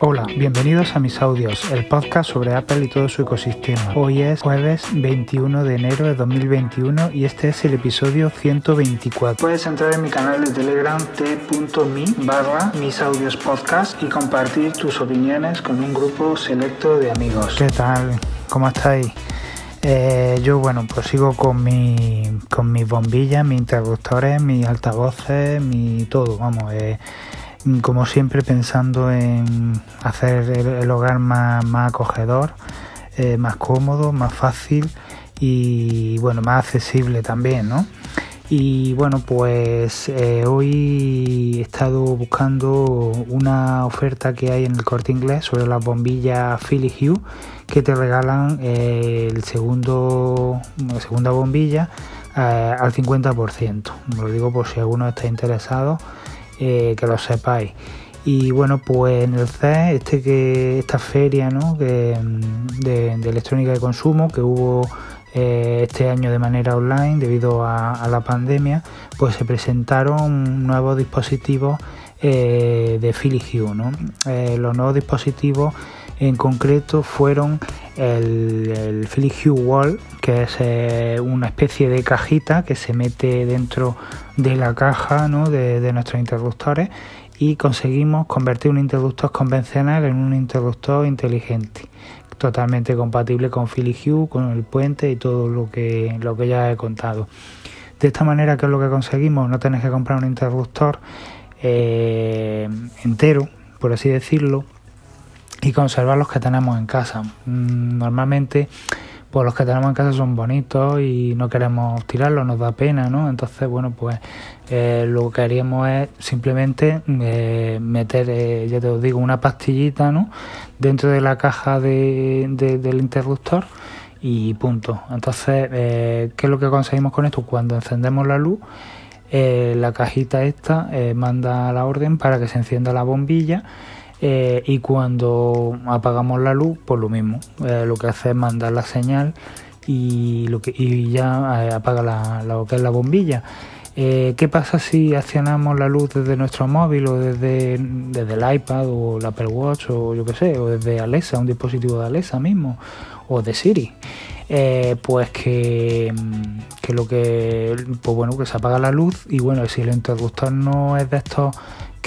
Hola, bienvenidos a mis audios, el podcast sobre Apple y todo su ecosistema. Hoy es jueves 21 de enero de 2021 y este es el episodio 124. Puedes entrar en mi canal de Telegram t.me barra mis audios podcast y compartir tus opiniones con un grupo selecto de amigos. ¿Qué tal? ¿Cómo estáis? Eh, yo, bueno, pues sigo con, mi, con mis bombillas, mis interruptores, mis altavoces, mi todo, vamos. Eh, como siempre pensando en hacer el, hogar más, acogedor, eh, más cómodo, más fácil y bueno, más accesible también, ¿no? Y bueno, pues eh, hoy he estado buscando una oferta que hay en el corte inglés sobre las bombillas Philly Hue que te regalan eh, el segundo, la segunda bombilla al 50%. Lo digo por si alguno está interesado eh, que lo sepáis. Y bueno, pues en el CES, este que, esta feria ¿no? de, electrónica de consumo que hubo eh, este año de manera online debido a, la pandemia, pues se presentaron nuevos dispositivos eh, de Philips Hue. los nuevos dispositivos en concreto fueron el, el Wall, que es una especie de cajita que se mete dentro de la caja de, nuestros interruptores y conseguimos convertir un interruptor convencional en un interruptor inteligente totalmente compatible con Philips Hue, con el puente y todo lo que, lo que ya he contado. De esta manera, ¿qué es lo que conseguimos? No tenéis que comprar un interruptor eh, entero, por así decirlo, y conservar los que tenemos en casa. Mm, normalmente pues los que tenemos en casa son bonitos y no queremos tirarlos, nos da pena, ¿no? Entonces, bueno, pues eh, lo que haríamos es simplemente eh, meter, eh, ya te os digo, una pastillita, ¿no? Dentro de la caja de, del interruptor y punto. Entonces, ¿qué es lo que conseguimos con esto? Cuando encendemos la luz, la cajita esta manda la orden para que se encienda la bombilla eh, y cuando apagamos la luz, pues lo mismo. Eh, lo que hace es mandar la señal y, lo que, y ya eh, apaga la, lo que es la bombilla. ¿Qué pasa si accionamos la luz desde nuestro móvil o desde, desde el iPad o el Apple Watch o yo qué sé, o desde Alexa, un dispositivo de Alexa mismo, o de Siri? pues que, que, lo que pues bueno que se apaga la luz y bueno si el interruptor no es de estos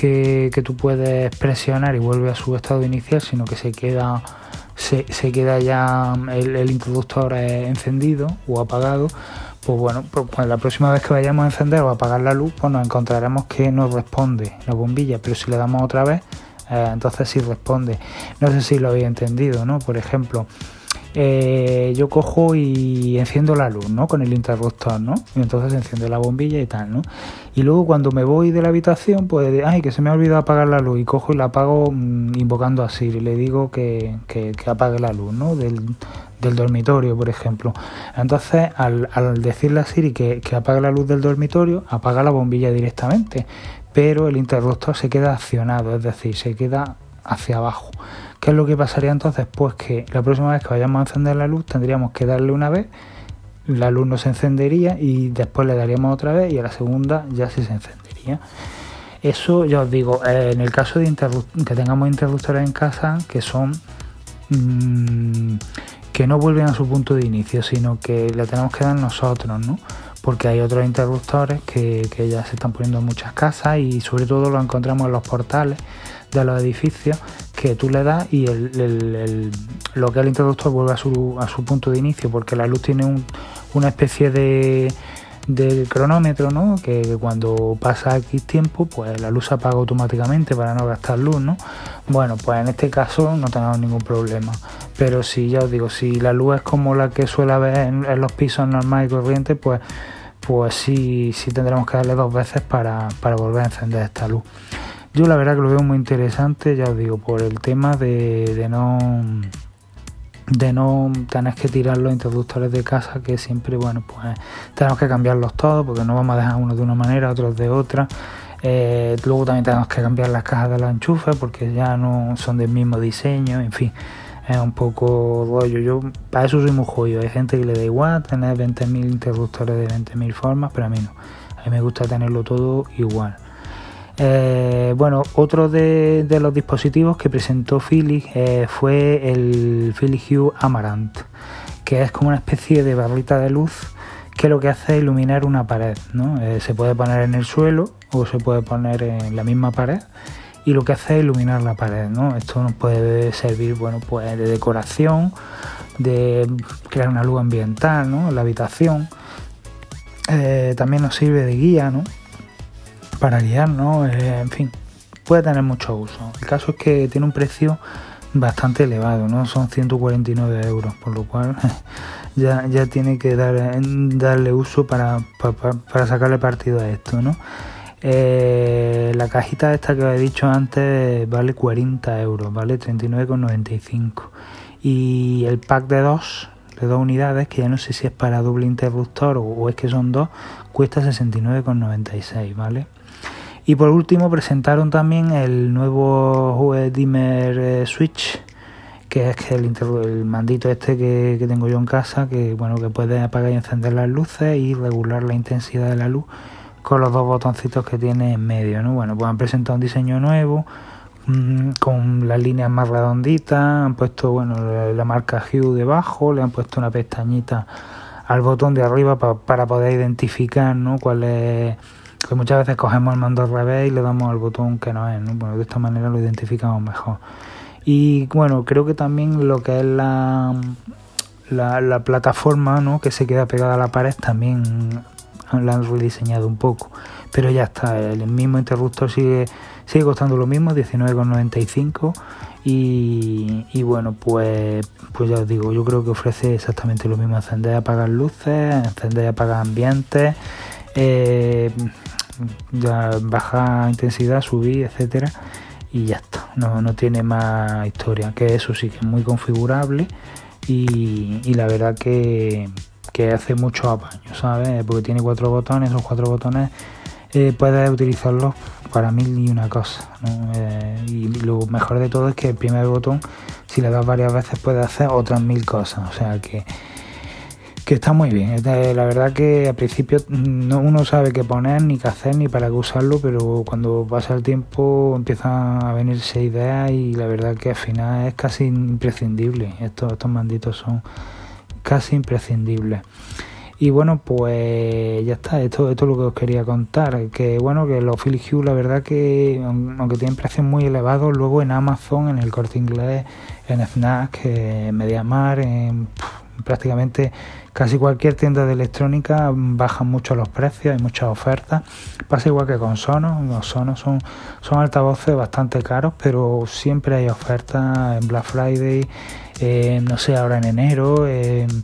que, tú puedes presionar y vuelve a su estado inicial, sino que se queda, se, queda ya el, introductor encendido o apagado. Pues bueno, pues la próxima vez que vayamos a encender o apagar la luz, pues nos encontraremos que no responde la bombilla, pero si le damos otra vez, eh, entonces sí responde. No sé si lo habéis entendido, ¿no? Por ejemplo, eh, yo cojo y enciendo la luz, ¿no? Con el interruptor, ¿no? Y entonces enciende la bombilla y tal, ¿no? Y luego cuando me voy de la habitación, pues, ay, que se me ha olvidado apagar la luz y cojo y la apago mm, invocando a Siri, le digo que, que, apague la luz, ¿no? Del, dormitorio, por ejemplo. Entonces, al, al decirle a Siri que, que apague la luz del dormitorio, apaga la bombilla directamente, pero el interruptor se queda accionado, es decir, se queda hacia abajo. ¿Qué es lo que pasaría entonces? Pues que la próxima vez que vayamos a encender la luz tendríamos que darle una vez, la luz no se encendería y después le daríamos otra vez y a la segunda ya sí se encendería. Eso ya os digo, eh, en el caso de que tengamos interruptores en casa que son mm, que no vuelven a su punto de inicio, sino que le tenemos que dar nosotros, ¿no? Porque hay otros interruptores que, que ya se están poniendo en muchas casas y sobre todo lo encontramos en los portales de los edificios que tú le das y el, lo que el interruptor vuelve a su, a su punto de inicio porque la luz tiene una especie de, de cronómetro, ¿no? Que, cuando pasa X tiempo, pues la luz se apaga automáticamente para no gastar luz, ¿no? Bueno, pues en este caso no tenemos ningún problema. Pero si ya os digo, si la luz es como la que suele haber en, los pisos normales y corrientes, pues, pues sí, sí tendremos que darle dos veces para, para volver a encender esta luz. Yo la verdad que lo veo muy interesante, ya os digo, por el tema de, no de no tener que tirar los interruptores de casa que siempre bueno pues tenemos que cambiarlos todos porque no vamos a dejar unos de una manera otros de otra. Eh, luego también tenemos que cambiar las cajas de los enchufes porque ya no son del mismo diseño en fin es un poco rollo. Yo para eso soy muy jodido. Hay gente que le da igual tener 20.000 interruptores de 20.000 formas pero a mí no. A mí me gusta tenerlo todo igual Eh, bueno, otro de, los dispositivos que presentó Philips eh, fue el Philips Hue Amaranth, que es como una especie de barrita de luz que lo que hace es iluminar una pared. ¿no? Eh, se puede poner en el suelo o se puede poner en la misma pared y lo que hace es iluminar la pared. ¿no? Esto nos puede servir bueno, pues de decoración, de crear una luz ambiental ¿no? la habitación. También nos sirve de guía ¿no? Para guiarnos, eh, en fin, puede tener mucho uso. El caso es que tiene un precio bastante elevado, ¿no? Son 149 euros, por lo cual ya, ya tiene que dar, darle uso para, para, sacarle partido a esto, ¿no? Eh, la cajita esta que os he dicho antes vale 40 euros, vale 39,95 y el pack de dos de dos unidades que ya no sé si es para doble interruptor o, es que son dos cuesta 69,96 vale y por último presentaron también el nuevo Dimmer eh, Switch que es el, el mandito este que, tengo yo en casa, que bueno, que puede apagar y encender las luces y regular la intensidad de la luz con los dos botoncitos que tiene en medio, ¿no? Bueno, pues han presentado un diseño nuevo mm, con las líneas más redonditas, han puesto bueno la, marca Hue debajo, le han puesto una pestañita al botón de arriba para poder identificar, ¿no? Cuál es que muchas veces cogemos el mando al revés y le damos al botón que no es, ¿no? Bueno, de esta manera lo identificamos mejor. Y bueno, creo que también lo que es la, la, plataforma ¿no? que se queda pegada a la pared también la han rediseñado un poco. Pero ya está, el mismo interruptor sigue, sigue costando lo mismo, 19,95. Y, y bueno, pues, pues ya os digo, yo creo que ofrece exactamente lo mismo, encender y apagar luces, encender y apagar ambientes, eh, baja intensidad, subir, etcétera y ya está, no, no tiene más historia, que eso sí que es muy configurable y, y la verdad que, que hace mucho apaño, ¿sabes? Porque tiene cuatro botones, esos cuatro botones eh, puedes utilizarlos para mil y una cosa. Eh, y lo mejor de todo es que el primer botón, si le das varias veces, puede hacer otras mil cosas. O sea que que está muy bien. La verdad que al principio no uno sabe qué poner, ni qué hacer, ni para qué usarlo, pero cuando pasa el tiempo empiezan a venirse ideas y la verdad que al final es casi imprescindible. Estos, estos manditos son casi imprescindibles. Y bueno, pues ya está, esto, esto es lo que os quería contar. Que bueno, que los Philips Hue, la verdad que aunque tienen precios muy elevados, luego en Amazon, en el corte inglés, en Fnac, en Mediamar, en prácticamente casi cualquier tienda de electrónica bajan mucho los precios, hay muchas ofertas. Pasa igual que con Sonos, los Sonos son, son altavoces bastante caros, pero siempre hay ofertas en Black Friday, no sé, ahora en enero, en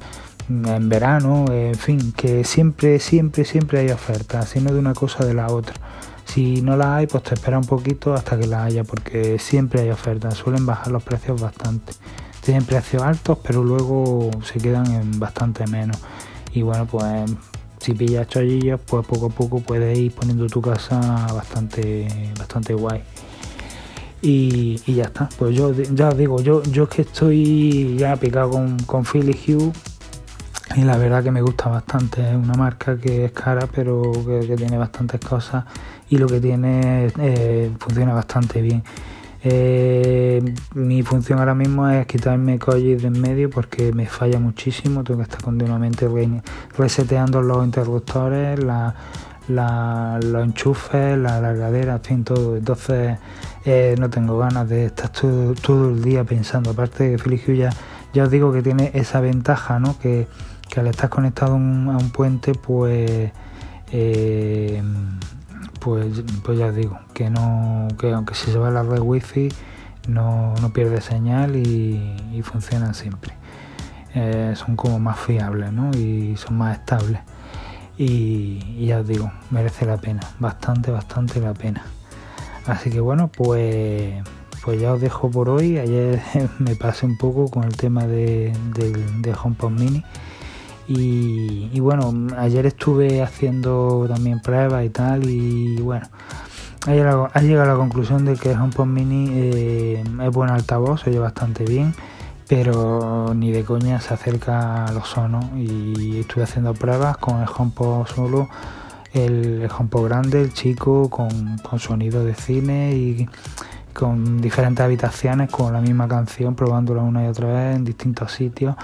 verano, en fin, que siempre, siempre, siempre hay ofertas, sino de una cosa de la otra. Si no la hay, pues te espera un poquito hasta que la haya, porque siempre hay ofertas, suelen bajar los precios bastante tienen precios altos, pero luego se quedan en bastante menos. Y bueno, pues si pillas chollillos, pues poco a poco puedes ir poniendo tu casa bastante, bastante guay. Y, ya está, pues yo ya os digo, yo, yo es que estoy ya picado con, con Philly Hue y la verdad que me gusta bastante, es una marca que es cara pero que, tiene bastantes cosas y lo que tiene eh, funciona bastante bien. Eh, mi función ahora mismo es quitarme collis de en medio porque me falla muchísimo, tengo que estar continuamente reseteando los interruptores, los enchufes, la largadera, en fin, todo. Entonces eh, no tengo ganas de estar todo, el día pensando. Aparte que Philips ya, ya os digo que tiene esa ventaja, ¿no? que, al estar conectado a un, puente, pues... Eh, pues, pues ya digo, que no, que aunque se va la red wifi no, no pierde señal y, funcionan siempre. Eh, son como más fiables ¿no? y son más estables. Y, ya os digo, merece la pena, bastante, bastante la pena. Así que bueno, pues, pues ya os dejo por hoy. Ayer me pasé un poco con el tema de, de HomePod Mini y, bueno, ayer estuve haciendo también pruebas y tal y bueno, ha llegado, a la conclusión de que el HomePod Mini eh, es buen altavoz, se oye bastante bien, pero ni de coña se acerca a los sonos y estuve haciendo pruebas con el HomePod solo el, HomePod grande, el chico, con, con sonido de cine y con diferentes habitaciones con la misma canción, probándola una y otra vez en distintos sitios.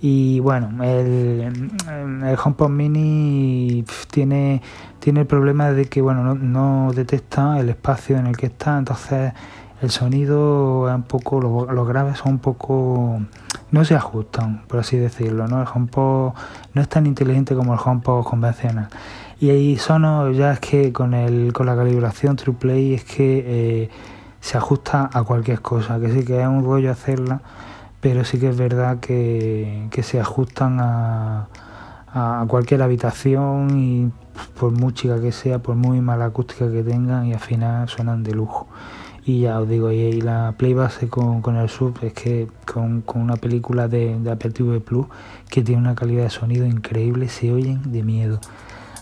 Y bueno, el, el HomePod Mini tiene, tiene el problema de que bueno no, detecta el espacio en el que está, entonces el sonido es un poco, los, graves son un poco, no se ajustan, por así decirlo, ¿no? El HomePod no es tan inteligente como el HomePod convencional. Y ahí Sonos ya es que con, el, con la calibración TruePlay es que eh, se ajusta a cualquier cosa, que sí que es un rollo hacerla, pero sí que es verdad que, se ajustan a, a cualquier habitación y por muy chica que sea, por muy mala acústica que tengan y al final suenan de lujo. Y ya os digo, y, la play base con, con, el sub es que con, con una película de, de, Apple TV Plus que tiene una calidad de sonido increíble, se oyen de miedo.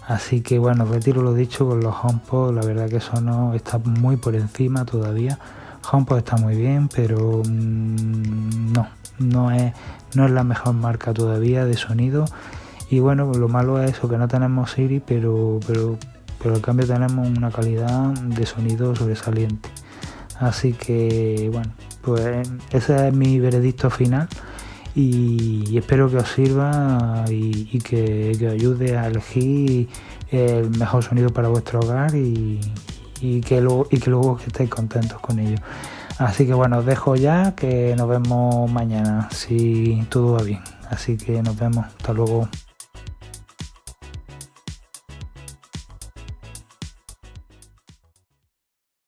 Así que bueno, retiro lo dicho con los HomePod, la verdad que eso no está muy por encima todavía. HomePod está muy bien, pero mm, no, no es, no es la mejor marca todavía de sonido. Y bueno, lo malo es eso, que no tenemos Siri, pero, pero, pero al cambio tenemos una calidad de sonido sobresaliente. Así que bueno, pues ese es mi veredicto final y, espero que os sirva y, que, os ayude a elegir el mejor sonido para vuestro hogar y, que luego, y que luego estéis contentos con ello. Así que bueno, os dejo ya, que nos vemos mañana, si todo va bien. Así que nos vemos, hasta luego.